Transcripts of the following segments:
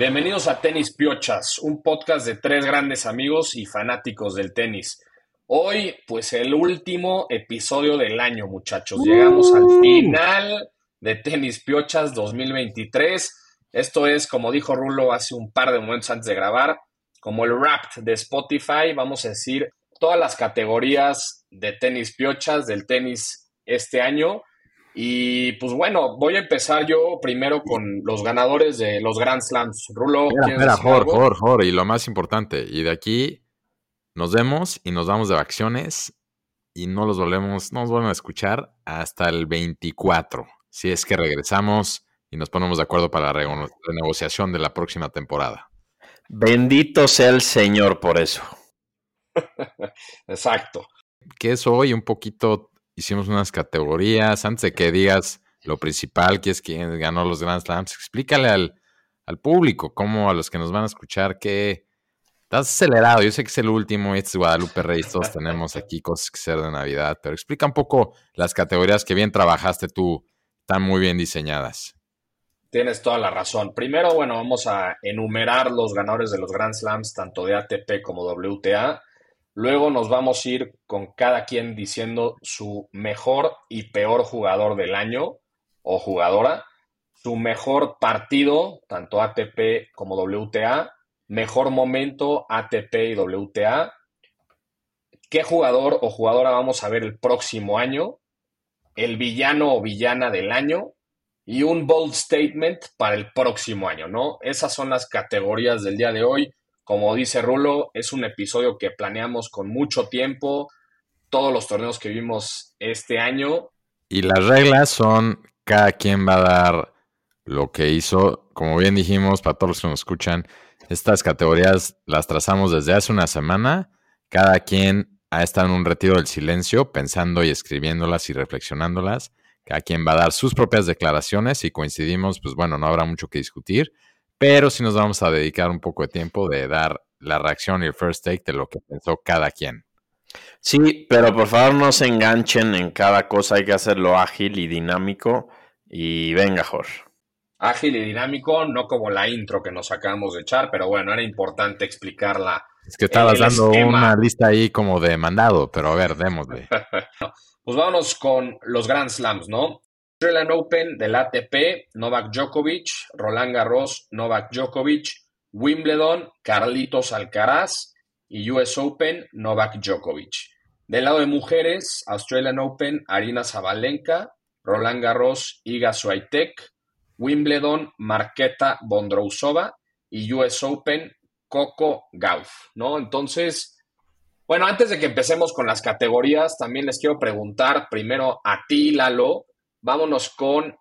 Bienvenidos a Tenis Piochas, un podcast de tres grandes amigos y fanáticos del tenis. Hoy, pues el último episodio del año, muchachos. Llegamos al final de Tenis Piochas 2023. Esto es, como dijo Rulo hace un par de momentos antes de grabar, como el rap de Spotify, vamos a decir, todas las categorías de tenis piochas del tenis este año. Y pues bueno, voy a empezar yo primero con los ganadores de los Grand Slams. Rulo, espera, espera, Jor, y lo más importante, y de aquí nos vemos y nos vamos de vacaciones y no los volvemos, no nos volvemos a escuchar hasta el 24, si es que regresamos y nos ponemos de acuerdo para la renegociación de la próxima temporada. Bendito sea el Señor por eso. Exacto. Que eso hoy un poquito hicimos unas categorías. Antes de que digas lo principal, que es quien ganó los Grand Slams, explícale al, público, cómo a los que nos van a escuchar, que estás acelerado. Yo sé que es el último, este es Guadalupe Reyes, todos tenemos aquí cosas que hacer de Navidad, pero explica un poco las categorías que bien trabajaste tú, están muy bien diseñadas. Tienes toda la razón. Primero, bueno, vamos a enumerar los ganadores de los Grand Slams, tanto de ATP como WTA. Luego nos vamos a ir con cada quien diciendo su mejor y peor jugador del año o jugadora, su mejor partido, tanto ATP como WTA, mejor momento ATP y WTA, qué jugador o jugadora vamos a ver el próximo año, el villano o villana del año y un bold statement para el próximo año, ¿no? Esas son las categorías del día de hoy. Como dice Rulo, es un episodio que planeamos con mucho tiempo, todos los torneos que vimos este año. Y las reglas son, cada quien va a dar lo que hizo. Como bien dijimos, para todos los que nos escuchan, estas categorías las trazamos desde hace una semana. Cada quien ha estado en un retiro del silencio, pensando y escribiéndolas y reflexionándolas. Cada quien va a dar sus propias declaraciones y coincidimos, pues bueno, no habrá mucho que discutir pero sí nos vamos a dedicar un poco de tiempo de dar la reacción y el first take de lo que pensó cada quien. Sí, pero por favor no se enganchen en cada cosa, hay que hacerlo ágil y dinámico. Y venga, Jorge. Ágil y dinámico, no como la intro que nos acabamos de echar, pero bueno, era importante explicarla. Es que estabas dando una lista ahí como de mandado, pero a ver, démosle. pues vámonos con los Grand Slams, ¿no? Australian Open del ATP, Novak Djokovic, Roland Garros, Novak Djokovic, Wimbledon, Carlitos Alcaraz y US Open, Novak Djokovic. Del lado de mujeres, Australian Open, Arina Zabalenka, Roland Garros, Iga Swiatek, Wimbledon, Marketa Bondrousova y US Open, Coco Gauff, ¿no? Entonces, bueno, antes de que empecemos con las categorías, también les quiero preguntar primero a ti, Lalo, vámonos con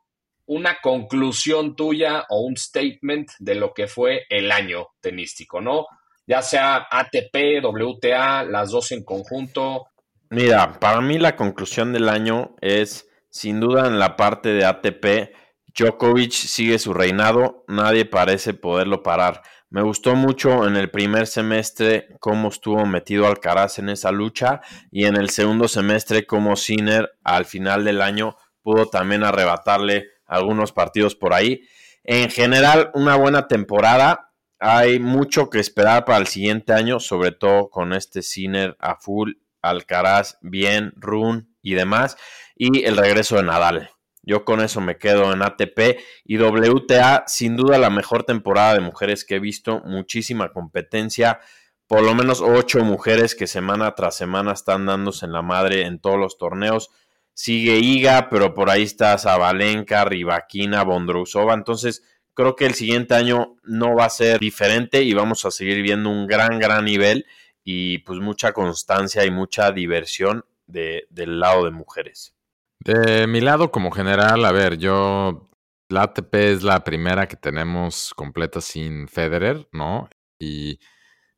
una conclusión tuya o un statement de lo que fue el año tenístico, ¿no? Ya sea ATP, WTA, las dos en conjunto. Mira, para mí la conclusión del año es, sin duda, en la parte de ATP, Djokovic sigue su reinado, nadie parece poderlo parar. Me gustó mucho en el primer semestre cómo estuvo metido Alcaraz en esa lucha y en el segundo semestre cómo Sinner al final del año pudo también arrebatarle algunos partidos por ahí. En general, una buena temporada. Hay mucho que esperar para el siguiente año, sobre todo con este Sinner a full, Alcaraz bien, Run y demás. Y el regreso de Nadal. Yo con eso me quedo en ATP y WTA, sin duda la mejor temporada de mujeres que he visto, muchísima competencia, por lo menos ocho mujeres que semana tras semana están dándose en la madre en todos los torneos sigue Iga, pero por ahí está Zabalenka, Rivaquina, Bondrousova. Entonces, creo que el siguiente año no va a ser diferente y vamos a seguir viendo un gran, gran nivel y pues mucha constancia y mucha diversión de, del lado de mujeres. De mi lado, como general, a ver, yo. La ATP es la primera que tenemos completa sin Federer, ¿no? Y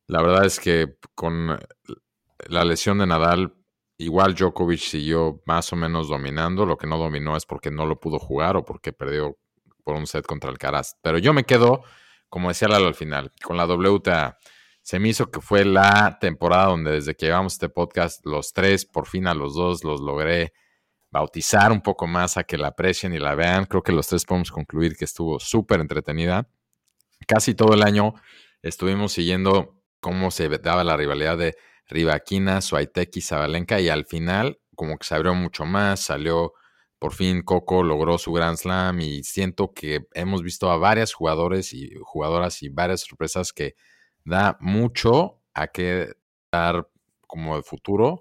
la verdad es que con la lesión de Nadal, Igual Djokovic siguió más o menos dominando. Lo que no dominó es porque no lo pudo jugar o porque perdió por un set contra el Caraz. Pero yo me quedo, como decía Lalo al final, con la WTA. Se me hizo que fue la temporada donde desde que llevamos este podcast, los tres, por fin a los dos, los logré bautizar un poco más, a que la aprecien y la vean. Creo que los tres podemos concluir que estuvo súper entretenida. Casi todo el año estuvimos siguiendo cómo se daba la rivalidad de Rivaquina, Suaitek y Zabalenka y al final como que se abrió mucho más, salió por fin Coco logró su Grand Slam y siento que hemos visto a varias jugadores y jugadoras y varias sorpresas que da mucho a que dar como de futuro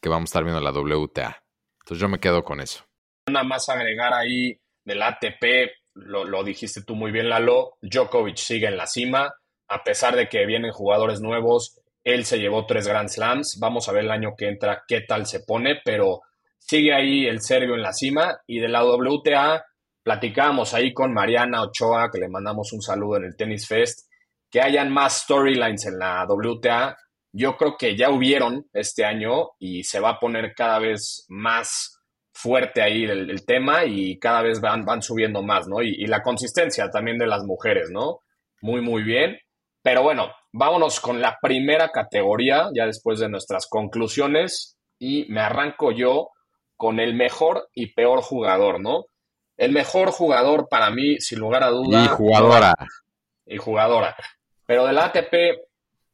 que vamos a estar viendo la WTA. Entonces yo me quedo con eso. Nada más agregar ahí del ATP, lo, lo dijiste tú muy bien, Lalo, Djokovic sigue en la cima, a pesar de que vienen jugadores nuevos, él se llevó tres Grand Slams, vamos a ver el año que entra qué tal se pone, pero sigue ahí el serbio en la cima y de la WTA platicamos ahí con Mariana Ochoa, que le mandamos un saludo en el Tennis Fest, que hayan más storylines en la WTA. Yo creo que ya hubieron este año y se va a poner cada vez más fuerte ahí el, tema y cada vez van, van subiendo más, ¿no? Y, y, la consistencia también de las mujeres, ¿no? Muy, muy bien. Pero bueno, vámonos con la primera categoría, ya después de nuestras conclusiones, y me arranco yo con el mejor y peor jugador, ¿no? El mejor jugador para mí, sin lugar a duda. Y jugadora. Y jugadora. Pero del ATP,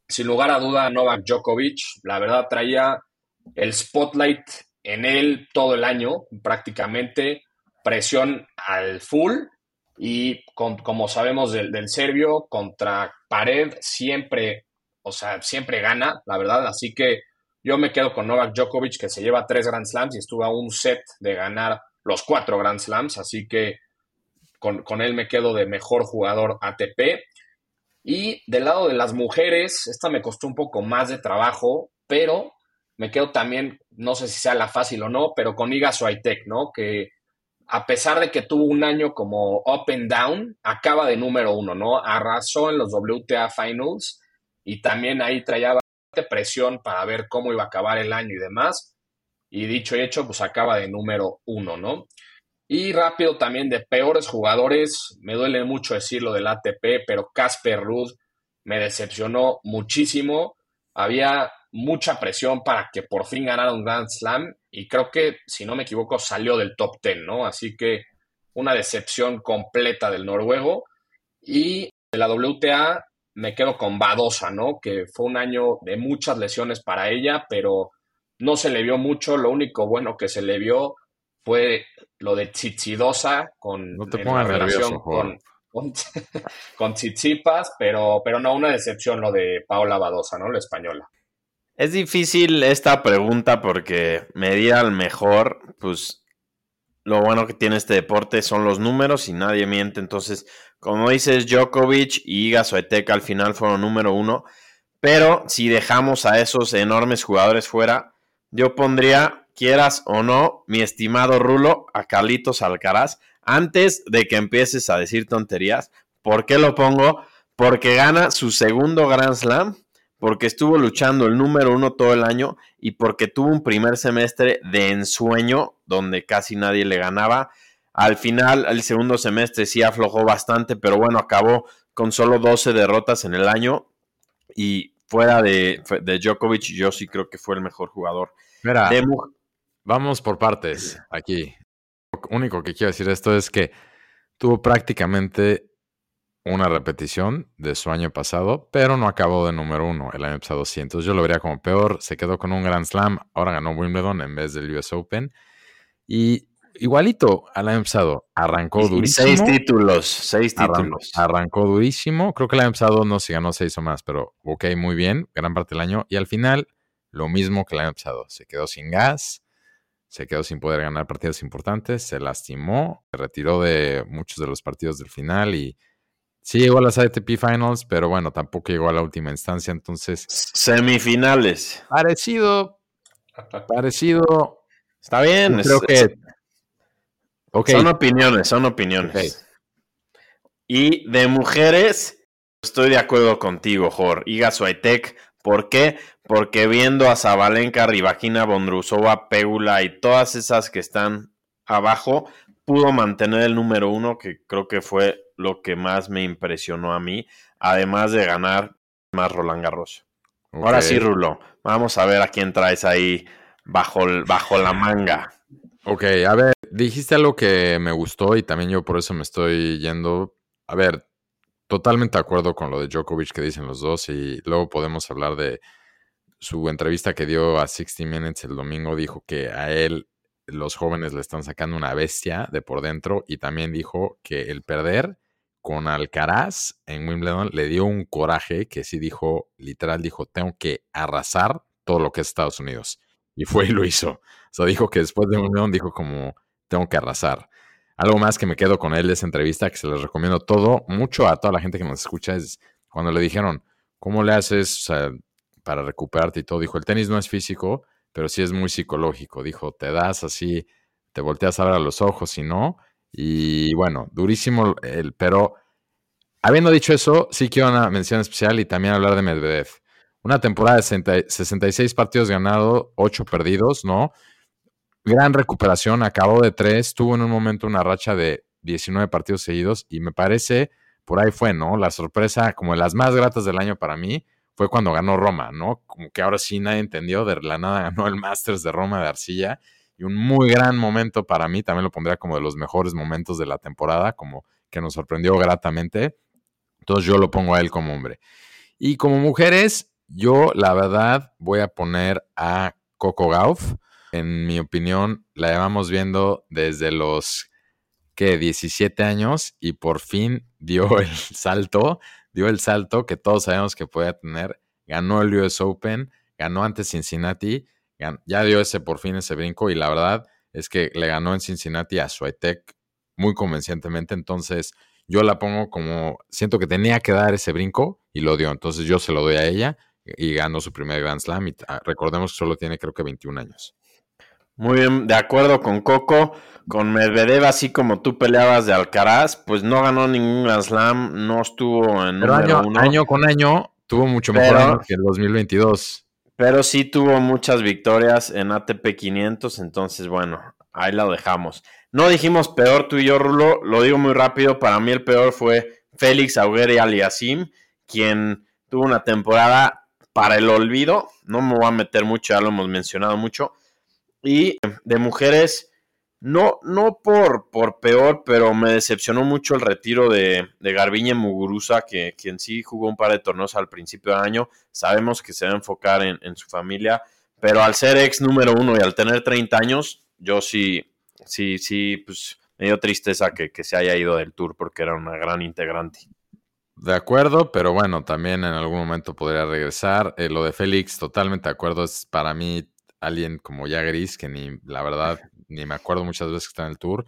sin lugar a duda, Novak Djokovic, la verdad traía el spotlight en él todo el año, prácticamente, presión al full y como sabemos del, del, serbio, contra pared siempre, o sea, siempre gana, la verdad, así que yo me quedo con Novak Djokovic, que se lleva tres Grand Slams y estuvo a un set de ganar los cuatro Grand Slams, así que con, él me quedo de mejor jugador ATP. Y del lado de las mujeres, esta me costó un poco más de trabajo, pero me quedo también, no sé si sea la fácil o no, pero con Iga Swiatek, ¿no? Que a pesar de que tuvo un año como up and down, acaba de número uno, ¿no? Arrasó en los WTA Finals y también ahí traía presión para ver cómo iba a acabar el año y demás. Y dicho y hecho, pues acaba de número uno, ¿no? Y rápido también de peores jugadores, me duele mucho decirlo del ATP, pero Casper Ruud me decepcionó muchísimo. Había mucha presión para que por fin ganara un Grand Slam y creo que, si no me equivoco, salió del top 10, ¿no? Así que una decepción completa del noruego. Y de la WTA, me quedo con Badosa, ¿no? Que fue un año de muchas lesiones para ella, pero no se le vio mucho. Lo único bueno que se le vio fue lo de Chichidosa con no te pongas nervioso, con, con, con, Chichipas, pero, pero no una decepción lo de Paola Badosa, ¿no? La española. Es difícil esta pregunta porque medir al mejor, pues lo bueno que tiene este deporte son los números y nadie miente. Entonces, como dices, Djokovic y Iga Swiatek al final fueron número uno. Pero si dejamos a esos enormes jugadores fuera, yo pondría, quieras o no, mi estimado Rulo, a Carlitos Alcaraz, antes de que empieces a decir tonterías. ¿Por qué lo pongo? Porque gana su segundo Grand Slam porque estuvo luchando el número uno todo el año y porque tuvo un primer semestre de ensueño donde casi nadie le ganaba. Al final, el segundo semestre sí aflojó bastante, pero bueno, acabó con solo 12 derrotas en el año y fuera de, de Djokovic, yo sí creo que fue el mejor jugador. Mira, vamos por partes aquí. Lo único que quiero decir esto es que tuvo prácticamente una repetición de su año pasado, pero no acabó de número uno el año pasado 200. Yo lo vería como peor. Se quedó con un Grand Slam, ahora ganó Wimbledon en vez del US Open. Y igualito al año pasado, arrancó durísimo. Seis títulos, seis títulos. Arrancó, durísimo. Creo que el año pasado no se ganó seis o más, pero ok, muy bien, gran parte del año. Y al final, lo mismo que el año pasado. Se quedó sin gas, se quedó sin poder ganar partidos importantes, se lastimó, se retiró de muchos de los partidos del final y Sí llegó a las ATP Finals, pero bueno, tampoco llegó a la última instancia, entonces... Semifinales. Parecido, parecido. Está bien. creo que... Son opiniones, son opiniones. Y de mujeres, estoy de acuerdo contigo, Jor. Iga Swiatek, ¿por qué? Porque viendo a Zabalenka, Ribakina, Bondrusova, Pegula y todas esas que están abajo, pudo mantener el número uno, que creo que fue lo que más me impresionó a mí, además de ganar más Roland Garros. Ahora sí, Rulo, vamos a ver a quién traes ahí bajo, bajo la manga. Ok, a ver, dijiste algo que me gustó y también yo por eso me estoy yendo. A ver, totalmente de acuerdo con lo de Djokovic que dicen los dos y luego podemos hablar de su entrevista que dio a 60 Minutes el domingo. Dijo que a él los jóvenes le están sacando una bestia de por dentro y también dijo que el perder con Alcaraz en Wimbledon le dio un coraje que sí dijo, literal dijo, tengo que arrasar todo lo que es Estados Unidos. Y fue y lo hizo. O sea, dijo que después de Wimbledon dijo como, tengo que arrasar. Algo más que me quedo con él de esa entrevista, que se les recomiendo todo, mucho a toda la gente que nos escucha, es cuando le dijeron, ¿cómo le haces para recuperarte y todo? Dijo, el tenis no es físico, pero sí es muy psicológico. Dijo, te das así, te volteas a ver a los ojos y no. Y bueno, durísimo, el, pero habiendo dicho eso, sí quiero una mención especial y también hablar de Medvedev. Una temporada de 66 partidos ganados, 8 perdidos, ¿no? Gran recuperación, acabó de 3, tuvo en un momento una racha de 19 partidos seguidos y me parece, por ahí fue, ¿no? La sorpresa, como de las más gratas del año para mí, fue cuando ganó Roma, ¿no? Como que ahora sí nadie entendió, de la nada ganó el Masters de Roma de Arcilla un muy gran momento para mí, también lo pondría como de los mejores momentos de la temporada, como que nos sorprendió gratamente. Entonces yo lo pongo a él como hombre. Y como mujeres, yo, la verdad, voy a poner a Coco Gauff. En mi opinión, la llevamos viendo desde los que 17 años y por fin dio el salto, dio el salto que todos sabemos que podía tener. Ganó el US Open, ganó ante Cincinnati, ya dio ese por fin ese brinco y la verdad es que le ganó en Cincinnati a Swiatek muy convencientemente. Entonces, yo la pongo como siento que tenía que dar ese brinco y lo dio. Entonces, yo se lo doy a ella y ganó su primer Grand Slam. Y ah, recordemos que solo tiene creo que 21 años. Muy bien, de acuerdo con Coco. Con Medvedev, así como tú peleabas de Alcaraz, pues no ganó ningún Grand Slam, no estuvo en Pero año, año con año tuvo mucho mejor que el 2022. Pero sí tuvo muchas victorias en ATP 500, entonces bueno, ahí la dejamos. No dijimos peor tú y yo, Rulo, lo digo muy rápido, para mí el peor fue Félix Augueri Aliasim, quien tuvo una temporada para el olvido. No me voy a meter mucho, ya lo hemos mencionado mucho. Y de mujeres, no, no por, por peor, pero me decepcionó mucho el retiro de, de Garbiñe Muguruza, que quien sí jugó un par de torneos al principio de año. Sabemos que se va a enfocar en, su familia, pero al ser ex número uno y al tener 30 años, yo sí, sí, sí, pues me dio tristeza que, que se haya ido del tour porque era una gran integrante. De acuerdo, pero bueno, también en algún momento podría regresar. Eh, lo de Félix, totalmente de acuerdo, es para mí alguien como ya gris, que ni, la verdad, ni me acuerdo muchas veces que está en el tour.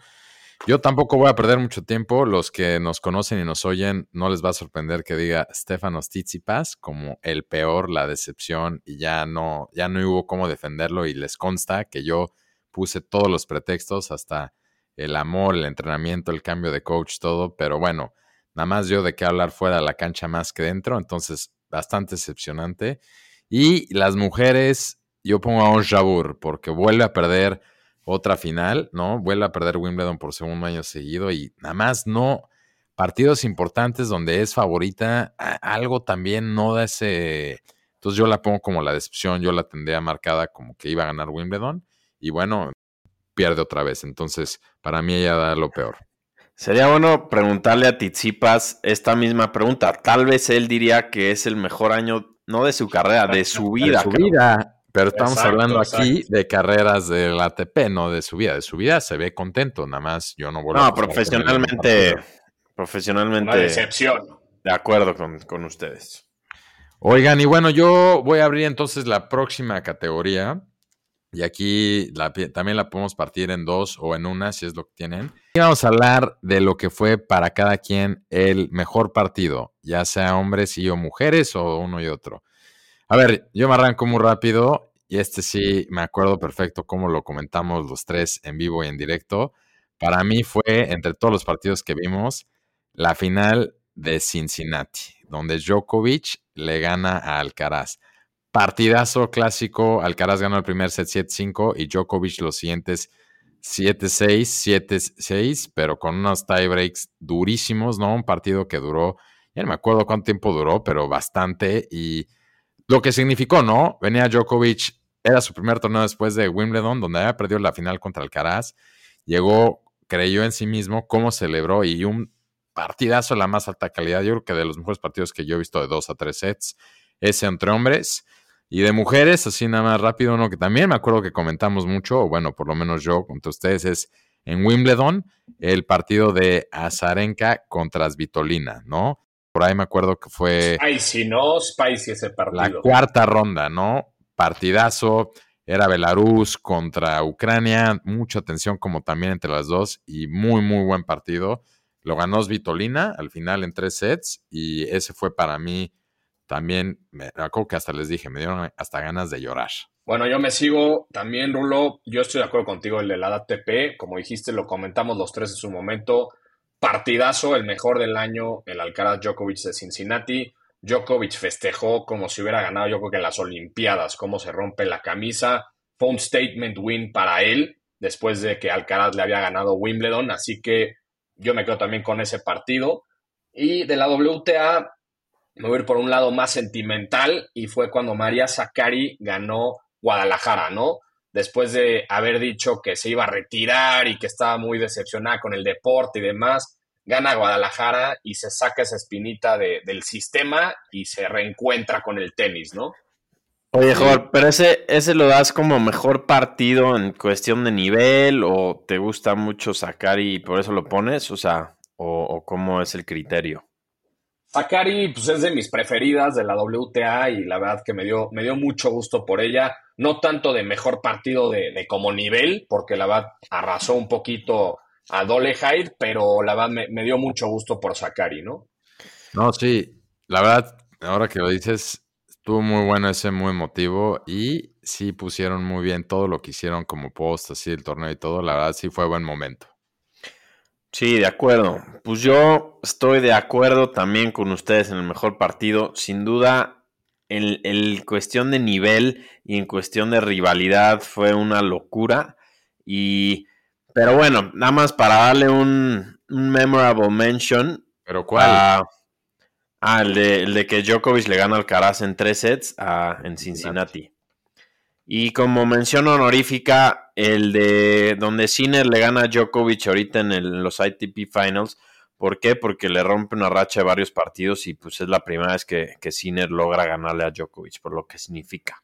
Yo tampoco voy a perder mucho tiempo. Los que nos conocen y nos oyen, no les va a sorprender que diga Stefanos Tsitsipas como el peor, la decepción, y ya no, ya no hubo cómo defenderlo. Y les consta que yo puse todos los pretextos, hasta el amor, el entrenamiento, el cambio de coach, todo. Pero bueno, Nada más yo de qué hablar fuera de la cancha más que dentro, entonces bastante decepcionante. Y las mujeres, yo pongo a Ons porque vuelve a perder otra final, ¿no? Vuelve a perder Wimbledon por segundo año seguido y nada más no partidos importantes donde es favorita, algo también no da ese... Entonces yo la pongo como la decepción, yo la tendría marcada como que iba a ganar Wimbledon y bueno, pierde otra vez. Entonces, para mí ella da lo peor. Sería bueno preguntarle a Tizipas esta misma pregunta. Tal vez él diría que es el mejor año, no de su carrera, de su vida. De su vida. Pero estamos hablando aquí de carreras del ATP, no de su vida. De su vida se ve contento, nada más yo no vuelvo No, profesionalmente, profesionalmente. Una decepción. De acuerdo con, con ustedes. Oigan, y bueno, yo voy a abrir entonces la próxima categoría. Y aquí también la podemos partir en dos o en una, si es lo que tienen. Y vamos a hablar de lo que fue para cada quien el mejor partido, ya sea hombres y o mujeres o uno y otro. A ver, yo me arranco muy rápido y este sí me acuerdo perfecto cómo lo comentamos los tres en vivo y en directo. Para mí fue, entre todos los partidos que vimos, la final de Cincinnati, donde Djokovic le gana a Alcaraz. Partidazo clásico. Alcaraz ganó el primer set 7-5 y Djokovic los siguientes 7-6, 7-6, pero con unos tiebreaks durísimos, ¿no? Un partido que duró, ya no me acuerdo cuánto tiempo duró, pero bastante. Y lo que significó, ¿no? Venía Djokovic era su primer torneo después de Wimbledon, donde había perdido la final contra Alcaraz. Llegó, creyó en sí mismo, cómo celebró y un partidazo de la más alta calidad. Yo creo que de los mejores partidos que yo he visto de dos a tres sets, ese entre hombres. Y de mujeres, así nada más rápido, uno que también me acuerdo que comentamos mucho, o bueno, por lo menos yo contra ustedes, es en Wimbledon, el partido de Azarenka contra Svitolina, ¿no? Por ahí me acuerdo que fue... Spicy, ¿no? Spicy ese partido. La cuarta ronda, ¿no? Partidazo. Era Belarus contra Ucrania. Mucha tensión como también entre las dos y muy, muy buen partido. Lo ganó Svitolina al final en tres sets y ese fue para mí también, me acuerdo que hasta les dije, me dieron hasta ganas de llorar. Bueno, yo me sigo también, Rulo. Yo estoy de acuerdo contigo, el de la ATP. Como dijiste, lo comentamos los tres en su momento. Partidazo, el mejor del año, el Alcaraz Djokovic de Cincinnati. Djokovic festejó como si hubiera ganado, yo creo que en las Olimpiadas, cómo se rompe la camisa. Fue un statement win para él después de que Alcaraz le había ganado Wimbledon. Así que yo me quedo también con ese partido. Y de la WTA, me voy a ir por un lado más sentimental y fue cuando María Zakari ganó Guadalajara, ¿no? Después de haber dicho que se iba a retirar y que estaba muy decepcionada con el deporte y demás, gana Guadalajara y se saca esa espinita del sistema y se reencuentra con el tenis, ¿no? Oye, Jorge, pero ese, ese lo das como mejor partido en cuestión de nivel o te gusta mucho sacar y por eso lo pones, o sea, o cómo es el criterio. Sakari pues, es de mis preferidas de la WTA y la verdad que me dio, me dio mucho gusto por ella. No tanto de mejor partido de, como nivel, porque la verdad arrasó un poquito a Dole Hyde, pero la verdad me, dio mucho gusto por Sakari, ¿no? No, sí, la verdad, ahora que lo dices, estuvo muy bueno ese, muy emotivo y sí pusieron muy bien todo lo que hicieron como post, así el torneo y todo. La verdad sí fue buen momento. Sí, de acuerdo. Pues yo estoy de acuerdo también con ustedes en el mejor partido. Sin duda, en, cuestión de nivel y en cuestión de rivalidad fue una locura. Y, pero bueno, nada más para darle un, memorable mention. ¿Pero cuál? Ah, ah el, de, el, de, que Djokovic le gana al Caraz en tres sets en Cincinnati. Y como mención honorífica, el de donde Sinner le gana a Djokovic ahorita en, los ITP Finals. ¿Por qué? Porque le rompe una racha de varios partidos y pues es la primera vez que, que Sinner logra ganarle a Djokovic, por lo que significa.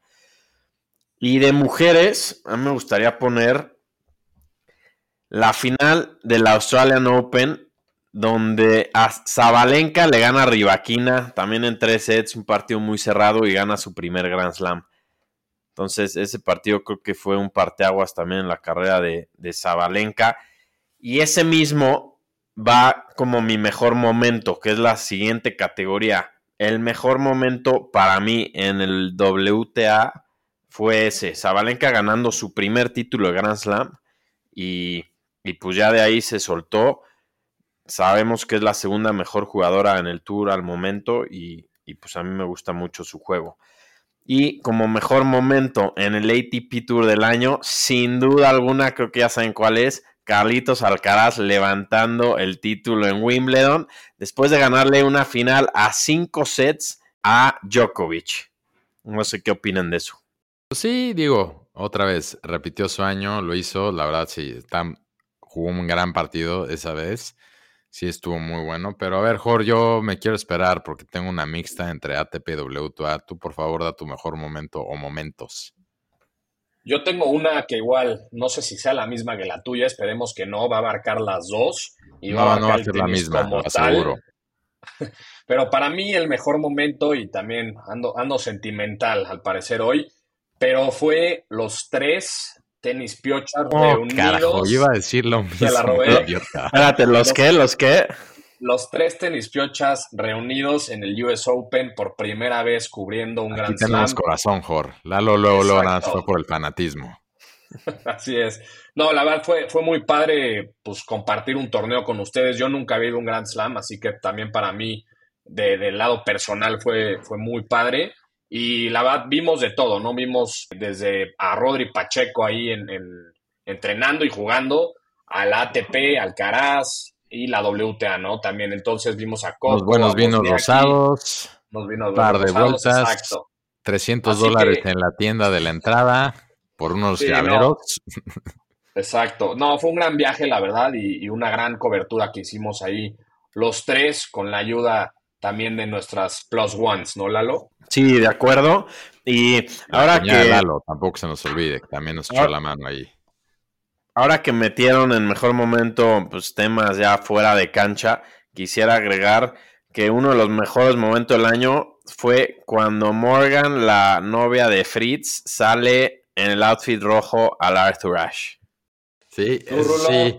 Y de mujeres, a mí me gustaría poner la final de la Australian Open, donde a Zabalenka le gana a Rivaquina, también en tres sets, un partido muy cerrado y gana su primer Grand Slam. Entonces, ese partido creo que fue un parteaguas también en la carrera de, de Zabalenka. Y ese mismo va como mi mejor momento, que es la siguiente categoría. El mejor momento para mí en el WTA fue ese. Zabalenka ganando su primer título de Grand Slam. Y, y pues ya de ahí se soltó. Sabemos que es la segunda mejor jugadora en el tour al momento. Y, y pues a mí me gusta mucho su juego. Y como mejor momento en el ATP Tour del año, sin duda alguna, creo que ya saben cuál es. Carlitos Alcaraz levantando el título en Wimbledon después de ganarle una final a cinco sets a Djokovic. No sé qué opinan de eso. Sí, digo, otra vez, repitió su año, lo hizo, la verdad sí, jugó un gran partido esa vez sí estuvo muy bueno. Pero a ver, Jorge, yo me quiero esperar porque tengo una mixta entre ATP y WTA. Tú, por favor, da tu mejor momento o momentos. Yo tengo una que igual, no sé si sea la misma que la tuya, esperemos que no, va a abarcar las dos. Y va a no va a ser la misma, como aseguro. Pero para mí el mejor momento, y también ando, ando sentimental al parecer hoy, pero fue los tres tenis piochas oh, reunidos. Carajo, iba a decir lo mismo. la robé. Espérate, ¿los qué? ¿Los qué? Los tres tenis piochas reunidos en el US Open por primera vez cubriendo un gran slam. corazón, Jor. Lalo luego lo fue por el fanatismo. Así es. No, la verdad fue, fue muy padre pues, compartir un torneo con ustedes. Yo nunca había ido a un Grand Slam, así que también para mí, de, del lado personal, fue, fue muy padre. Y la verdad, vimos de todo, ¿no? Vimos desde a Rodri Pacheco ahí en, entrenando y jugando, al ATP, al Caraz y la WTA, ¿no? También entonces vimos a Coco. Los buenos vinos rosados. Los vinos par de vueltas. Exacto. 300 dólares en la tienda de la entrada por unos llaveros. Exacto. No, fue un gran viaje, la verdad, y, una gran cobertura que hicimos ahí los tres con la ayuda también de nuestras plus ones, ¿no, Lalo? Sí, de acuerdo. Y ahora que. Lalo, tampoco se nos olvide, que también nos echó la mano ahí. Ahora que metieron en mejor momento pues, temas ya fuera de cancha, quisiera agregar que uno de los mejores momentos del año fue cuando Morgan, la novia de Fritz, sale en el outfit rojo al Arthur Ashe. Sí, sí.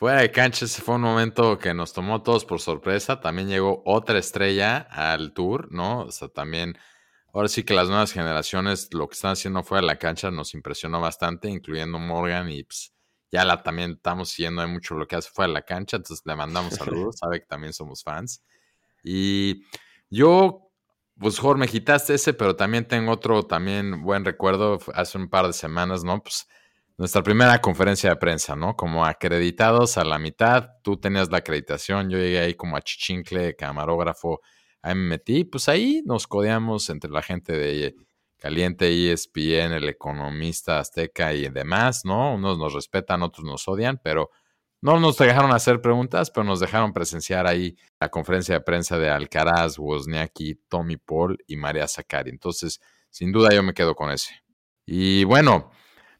Fuera de cancha, ese fue un momento que nos tomó todos por sorpresa. También llegó otra estrella al tour, ¿no? O sea, también, ahora sí que las nuevas generaciones, lo que están haciendo fuera de la cancha nos impresionó bastante, incluyendo Morgan y pues, ya la también estamos siguiendo mucho lo que hace fuera de la cancha, entonces le mandamos saludos, sabe que también somos fans. Y yo, pues Jorge, me quitaste ese, pero también tengo otro también buen recuerdo hace un par de semanas, ¿no? Pues nuestra primera conferencia de prensa, ¿no? Como acreditados a la mitad, tú tenías la acreditación, yo llegué ahí como a Chichincle, camarógrafo, ahí me metí, pues ahí nos codeamos entre la gente de Caliente, ESPN, el economista azteca y demás, ¿no? Unos nos respetan, otros nos odian, pero no nos dejaron hacer preguntas, pero nos dejaron presenciar ahí la conferencia de prensa de Alcaraz, Wozniacki, Tommy Paul y María Zakari. Entonces, sin duda yo me quedo con ese. Y bueno,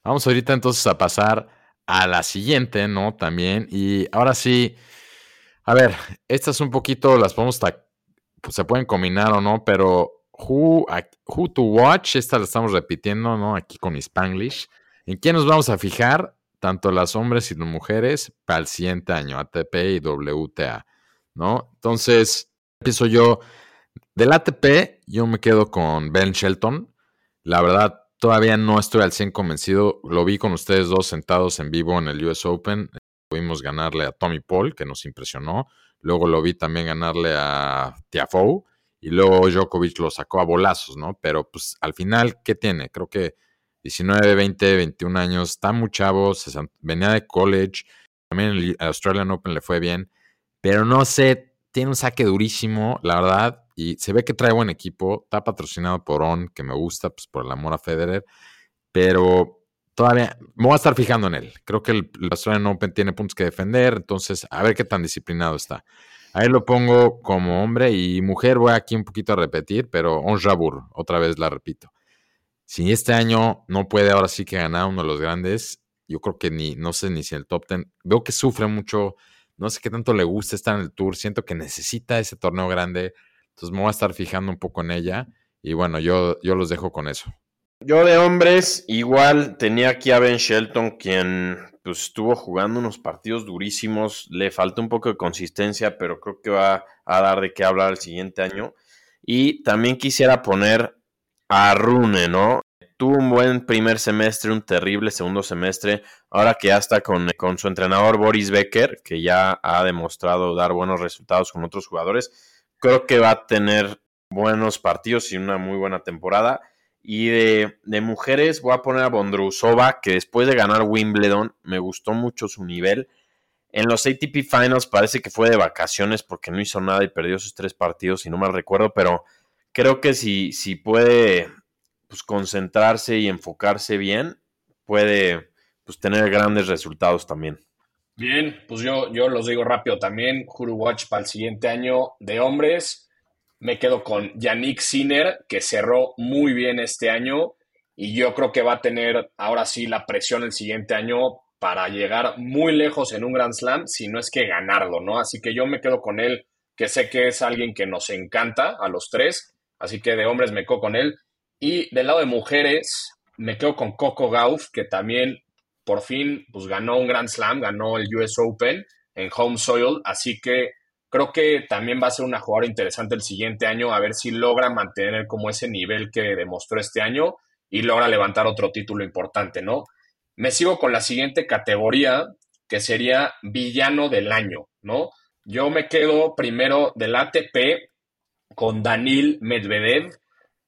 vamos ahorita entonces a pasar a la siguiente, ¿no? También. Y ahora sí, a ver, estas un poquito las podemos, pues se pueden combinar o no, pero who, to watch, esta la estamos repitiendo, ¿no? Aquí con Spanglish. ¿En quién nos vamos a fijar? tanto las hombres y las mujeres para el siguiente año, ATP y WTA, ¿no? Entonces, empiezo yo. Del ATP, yo me quedo con Ben Shelton. La verdad, todavía no estoy al 100 convencido. Lo vi con ustedes dos sentados en vivo en el US Open. Pudimos ganarle a Tommy Paul, que nos impresionó. Luego lo vi también ganarle a Tiafoe. Y luego Djokovic lo sacó a bolazos, ¿no? Pero pues al final, ¿qué tiene? Creo que 19, 20, 21 años, está muy chavo, venía de college, también el Australian Open le fue bien, pero no sé, tiene un saque durísimo, la verdad, y se ve que trae buen equipo, está patrocinado por On, que me gusta, pues por el amor a Federer, pero todavía me voy a estar fijando en él. Creo que el, Australian Open tiene puntos que defender, entonces a ver qué tan disciplinado está. Ahí lo pongo como hombre y mujer, voy aquí un poquito a repetir, pero On Jabur, otra vez la repito si este año no puede ahora sí que ganar uno de los grandes, yo creo que ni, no sé ni si el top ten, veo que sufre mucho, no sé qué tanto le gusta estar en el tour, siento que necesita ese torneo grande, entonces me voy a estar fijando un poco en ella y bueno, yo, yo los dejo con eso. Yo de hombres, igual tenía aquí a Ben Shelton, quien pues estuvo jugando unos partidos durísimos, le falta un poco de consistencia, pero creo que va a dar de qué hablar el siguiente año. Y también quisiera poner a Rune, ¿no? Tuvo un buen primer semestre, un terrible segundo semestre. Ahora que ya está con, con su entrenador Boris Becker, que ya ha demostrado dar buenos resultados con otros jugadores, creo que va a tener buenos partidos y una muy buena temporada. Y de, mujeres voy a poner a Bondrousova, que después de ganar Wimbledon me gustó mucho su nivel. En los ATP Finals parece que fue de vacaciones porque no hizo nada y perdió sus tres partidos, si no mal recuerdo, pero creo que si, si puede pues, concentrarse y enfocarse bien, puede pues, tener grandes resultados también. Bien, pues yo, yo los digo rápido también. Huru Watch para el siguiente año de hombres. Me quedo con Yannick Sinner, que cerró muy bien este año. Y yo creo que va a tener ahora sí la presión el siguiente año para llegar muy lejos en un Grand Slam, si no es que ganarlo, ¿no? Así que yo me quedo con él, que sé que es alguien que nos encanta a los tres Así que de hombres me quedo con él. Y del lado de mujeres, me quedo con Coco Gauff, que también por fin pues, ganó un Grand Slam, ganó el US Open en home soil. Así que creo que también va a ser una jugadora interesante el siguiente año, a ver si logra mantener como ese nivel que demostró este año y logra levantar otro título importante, ¿no? Me sigo con la siguiente categoría, que sería villano del año, ¿no? Yo me quedo primero del ATP con Danil Medvedev,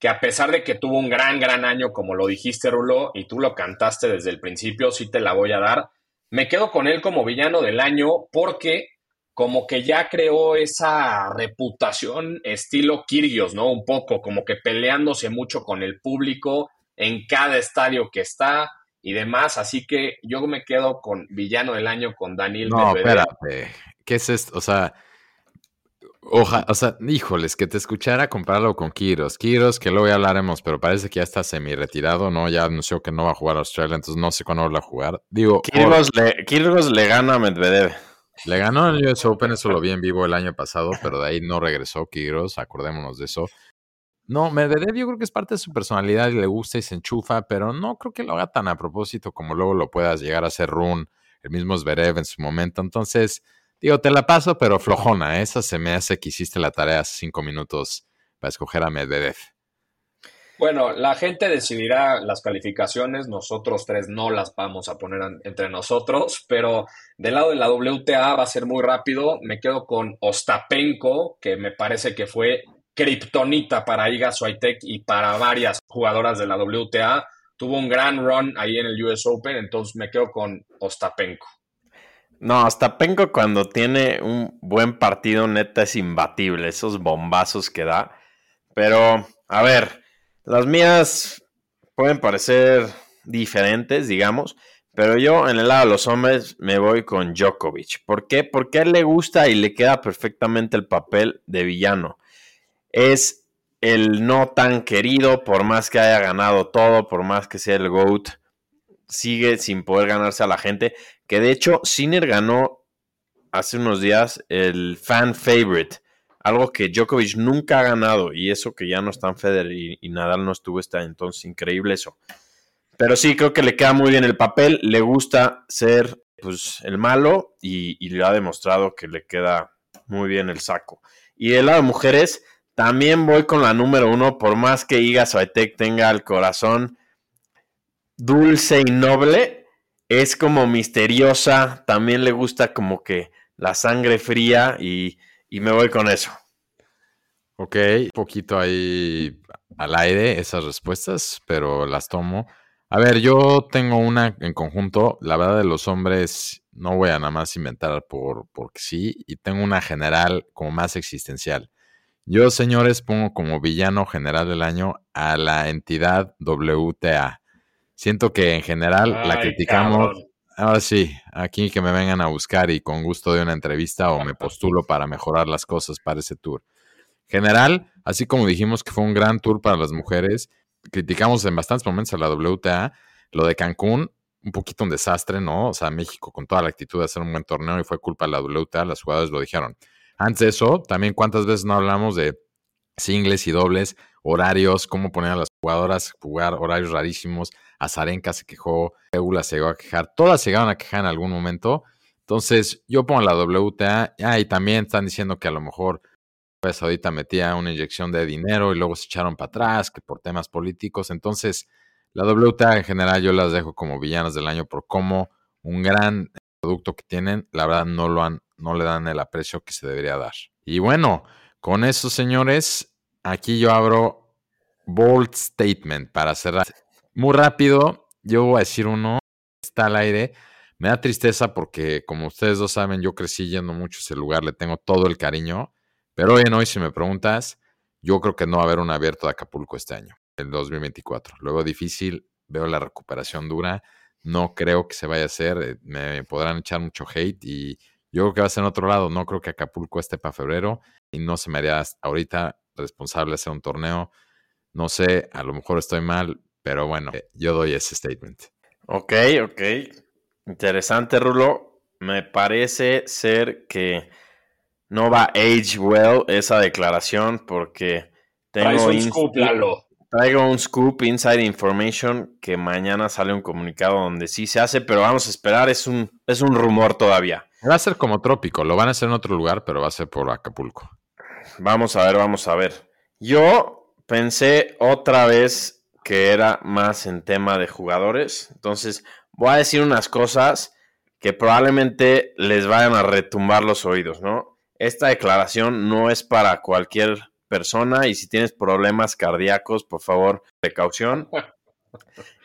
que a pesar de que tuvo un gran, gran año, como lo dijiste, Rulo, y tú lo cantaste desde el principio, sí te la voy a dar, me quedo con él como villano del año porque como que ya creó esa reputación estilo Kirgios, ¿no? Un poco, como que peleándose mucho con el público en cada estadio que está y demás. Así que yo me quedo con villano del año con Daniel No, espérate. ¿Qué es esto? O sea, Oja, o sea, híjoles, que te escuchara compararlo con Kiros. Kiros, que luego ya hablaremos, pero parece que ya está semi-retirado, ¿no? Ya anunció que no va a jugar a Australia, entonces no sé cuándo va a jugar. Digo, Kiros, le, le gana a Medvedev. Le ganó en el US Open, eso lo vi en vivo el año pasado, pero de ahí no regresó Kiros, acordémonos de eso. No, Medvedev yo creo que es parte de su personalidad y le gusta y se enchufa, pero no creo que lo haga tan a propósito como luego lo puedas llegar a hacer Run, el mismo Zverev en su momento. Entonces, Digo, te la paso, pero flojona. Esa se me hace que hiciste la tarea hace cinco minutos para escoger a Medvedev. Bueno, la gente decidirá las calificaciones, nosotros tres no las vamos a poner entre nosotros, pero del lado de la WTA va a ser muy rápido. Me quedo con Ostapenko, que me parece que fue kriptonita para Iga Swiatek y para varias jugadoras de la WTA. Tuvo un gran run ahí en el US Open, entonces me quedo con Ostapenko. No, hasta Penco cuando tiene un buen partido, neta es imbatible, esos bombazos que da. Pero, a ver, las mías pueden parecer diferentes, digamos, pero yo en el lado de los hombres me voy con Djokovic. ¿Por qué? Porque a él le gusta y le queda perfectamente el papel de villano. Es el no tan querido, por más que haya ganado todo, por más que sea el GOAT, sigue sin poder ganarse a la gente. Que de hecho, Sinner ganó hace unos días el fan favorite, algo que Djokovic nunca ha ganado, y eso que ya no está en Federer y, Nadal no estuvo este entonces, increíble eso. Pero sí, creo que le queda muy bien el papel, le gusta ser pues, el malo y, le ha demostrado que le queda muy bien el saco. Y de lado de mujeres, también voy con la número uno, por más que Iga Swiatek tenga el corazón dulce y noble, es como misteriosa, también le gusta como que la sangre fría y, me voy con eso. Ok, un poquito ahí al aire esas respuestas, pero las tomo. A ver, yo tengo una en conjunto, la verdad de los hombres, no voy a nada más inventar por, porque sí, y tengo una general como más existencial. Yo, señores, pongo como villano general del año a la entidad WTA. Siento que en general la criticamos. Ahora sí, aquí que me vengan a buscar y con gusto de una entrevista o me postulo para mejorar las cosas para ese tour. General, así como dijimos que fue un gran tour para las mujeres, criticamos en bastantes momentos a la WTA, lo de Cancún, un poquito un desastre, ¿no? O sea, México con toda la actitud de hacer un buen torneo y fue culpa de la WTA, las jugadoras lo dijeron. Antes de eso, también cuántas veces no hablamos de singles y dobles, horarios, cómo poner a las jugadoras jugar horarios rarísimos, Azarenka se quejó, Eula se llegó a quejar, todas se llegaron a quejar en algún momento. Entonces, yo pongo la WTA, ah, y también están diciendo que a lo mejor pues ahorita metía una inyección de dinero y luego se echaron para atrás, que por temas políticos. Entonces, la WTA en general yo las dejo como villanas del año por cómo un gran producto que tienen, la verdad no lo han, no le dan el aprecio que se debería dar. Y bueno, con eso, señores, aquí yo abro bold statement para cerrar. Muy rápido, yo voy a decir uno, está al aire. Me da tristeza porque, como ustedes dos saben, yo crecí yendo mucho a ese lugar, le tengo todo el cariño. Pero hoy en hoy, si me preguntas, yo creo que no va a haber un abierto de Acapulco este año, el 2024. Luego difícil, veo la recuperación dura. No creo que se vaya a hacer. Eh, me podrán echar mucho hate y yo creo que va a ser en otro lado. No creo que Acapulco esté para febrero y no se me haría ahorita responsable hacer un torneo. No sé, a lo mejor estoy mal, pero bueno, eh, yo doy ese statement. Ok, ok. Interesante, Rulo. Me parece ser que no va a age well esa declaración porque tengo un scoop, Traigo un scoop, inside information, que mañana sale un comunicado donde sí se hace, pero vamos a esperar, es un, es un rumor todavía. Va a ser como trópico, lo van a hacer en otro lugar, pero va a ser por Acapulco. Vamos a ver, vamos a ver. Yo pensé otra vez que era más en tema de jugadores. Entonces, voy a decir unas cosas que probablemente les vayan a retumbar los oídos, ¿no? Esta declaración no es para cualquier persona y si tienes problemas cardíacos, por favor, precaución.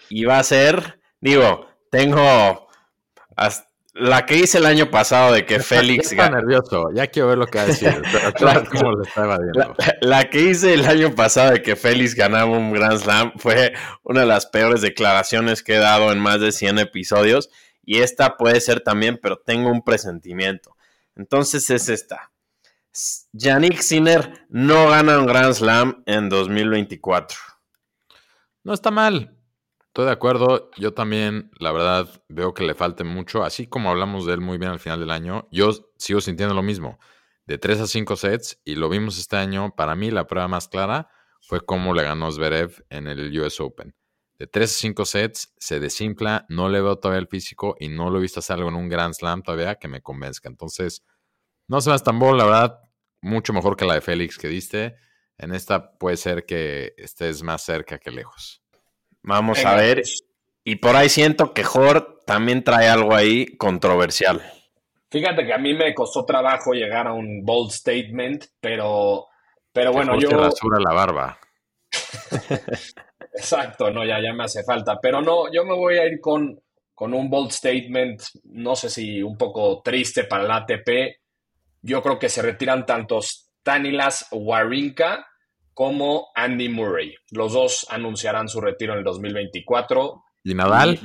Y va a ser, digo, tengo la que hice el año pasado de que Félix... está nervioso, ya quiero ver lo que va a decir. la, cómo lo está la, la, que hice el año pasado de que Félix ganaba un Grand Slam fue una de las peores declaraciones que he dado en más de 100 episodios. Y esta puede ser también, pero tengo un presentimiento. Entonces es esta. Yannick Sinner no gana un Grand Slam en 2024. No está mal. Estoy de acuerdo. Yo también, la verdad, veo que le falta mucho. Así como hablamos de él muy bien al final del año, yo sigo sintiendo lo mismo. De 3 a 5 sets, y lo vimos este año, para mí la prueba más clara fue cómo le ganó Zverev en el US Open. De 3 a 5 sets, se desinfla, no le veo todavía el físico y no lo he visto hacer algo en un Grand Slam todavía que me convenzca. Entonces, no se a Estambul, la verdad, mucho mejor que la de Félix que diste. En esta puede ser que estés más cerca que lejos. Vamos a ver. Y por ahí siento que Jor también trae algo ahí controversial. Fíjate que a mí me costó trabajo llegar a un bold statement, pero, pero bueno, yo. rasura la barba. Exacto, no, ya, ya me hace falta. Pero no, yo me voy a ir con, con un bold statement, no sé si un poco triste para el ATP. Yo creo que se retiran tantos Tanilas Warinka como Andy Murray. Los dos anunciarán su retiro en el 2024. ¿Y Nadal?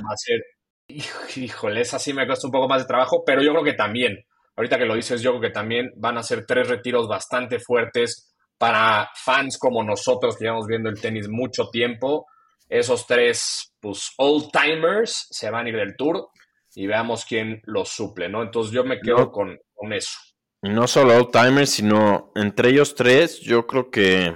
híjole, esa sí me cuesta un poco más de trabajo, pero yo creo que también, ahorita que lo dices, yo creo que también van a ser tres retiros bastante fuertes para fans como nosotros que llevamos viendo el tenis mucho tiempo. Esos tres, pues, old timers se van a ir del tour y veamos quién los suple, ¿no? Entonces yo me quedo con, con eso. Y no solo old timers, sino entre ellos tres, yo creo que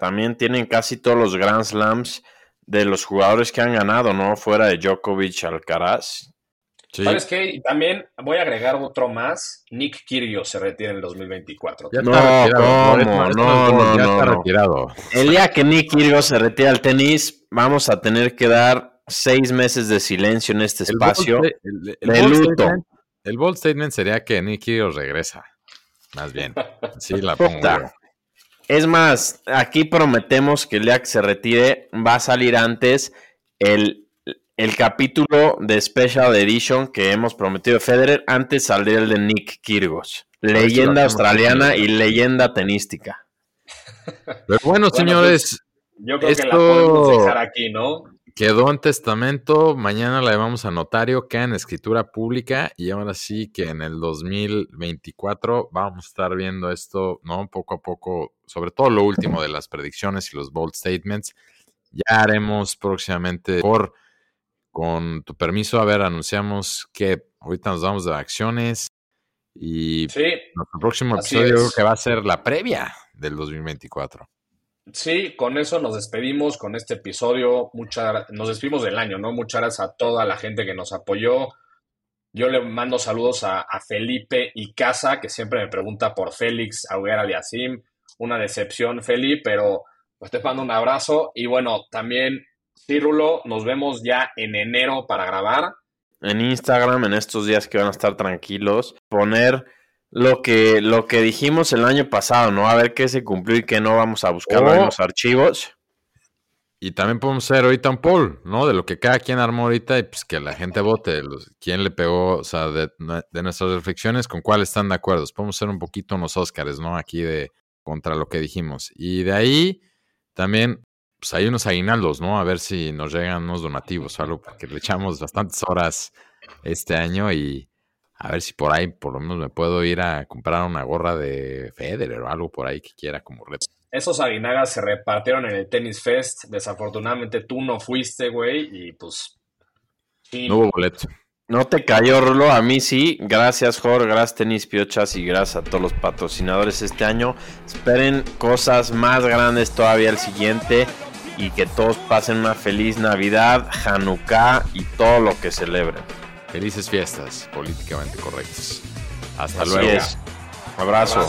también tienen casi todos los Grand Slams de los jugadores que han ganado, ¿no? Fuera de Djokovic, Alcaraz. ¿Sabes qué? también voy a agregar otro más. Nick Kyrgios se retira en el 2024. no, ¿cómo? No, no, no, está retirado. El día que Nick Kyrgios se retira al tenis, vamos a tener que dar seis meses de silencio en este espacio el, de luto. el bold statement sería que Nick Kyrgios regresa. Más bien. Sí, la pongo. Es más, aquí prometemos que el día que se retire va a salir antes el, capítulo de Special Edition que hemos prometido de Federer, antes saldría el de Nick Kyrgios, leyenda australiana y leyenda tenística. Pero bueno, señores, yo creo que la podemos dejar aquí, ¿no? Quedó en testamento, mañana la llevamos a notario, queda en escritura pública y ahora sí que en el 2024 vamos a estar viendo esto, ¿no? Poco a poco, sobre todo lo último de las predicciones y los bold statements. Ya haremos próximamente por, con tu permiso, a ver, anunciamos que ahorita nos damos de acciones y nuestro próximo episodio creo que va a ser la previa del 2024. Sí, con eso nos despedimos con este episodio. Mucha, nos despedimos del año, ¿no? Muchas gracias a toda la gente que nos apoyó. Yo le mando saludos a, Felipe y Casa, que siempre me pregunta por Félix, Auguer Aliasim. Una decepción, Felipe, pero pues te mando un abrazo. Y bueno, también, Círrulo, nos vemos ya en enero para grabar. En Instagram, en estos días que van a estar tranquilos, poner lo que, lo que dijimos el año pasado, ¿no? A ver qué se cumplió y qué no vamos a buscar en oh. los archivos. Y también podemos hacer ahorita un poll, ¿no? De lo que cada quien armó ahorita y pues que la gente vote. Los, quién le pegó, o sea, de, nuestras reflexiones, con cuál están de acuerdo. Podemos hacer un poquito unos Óscares, ¿no? Aquí de contra lo que dijimos. Y de ahí también, pues hay unos aguinaldos, ¿no? A ver si nos llegan unos donativos o algo, porque le echamos bastantes horas este año y a ver si por ahí por lo menos me puedo ir a comprar una gorra de Federer o algo por ahí que quiera como red. Esos aguinagas se repartieron en el Tennis Fest. Desafortunadamente tú no fuiste, güey, y pues... No hubo boleto. No te cayó, Rulo. A mí sí. Gracias, Jorge. Gracias, Tenis Piochas. Y gracias a todos los patrocinadores este año. Esperen cosas más grandes todavía el siguiente. Y que todos pasen una feliz Navidad, Hanukkah y todo lo que celebren. Felices fiestas políticamente correctas. Hasta luego. Abrazo.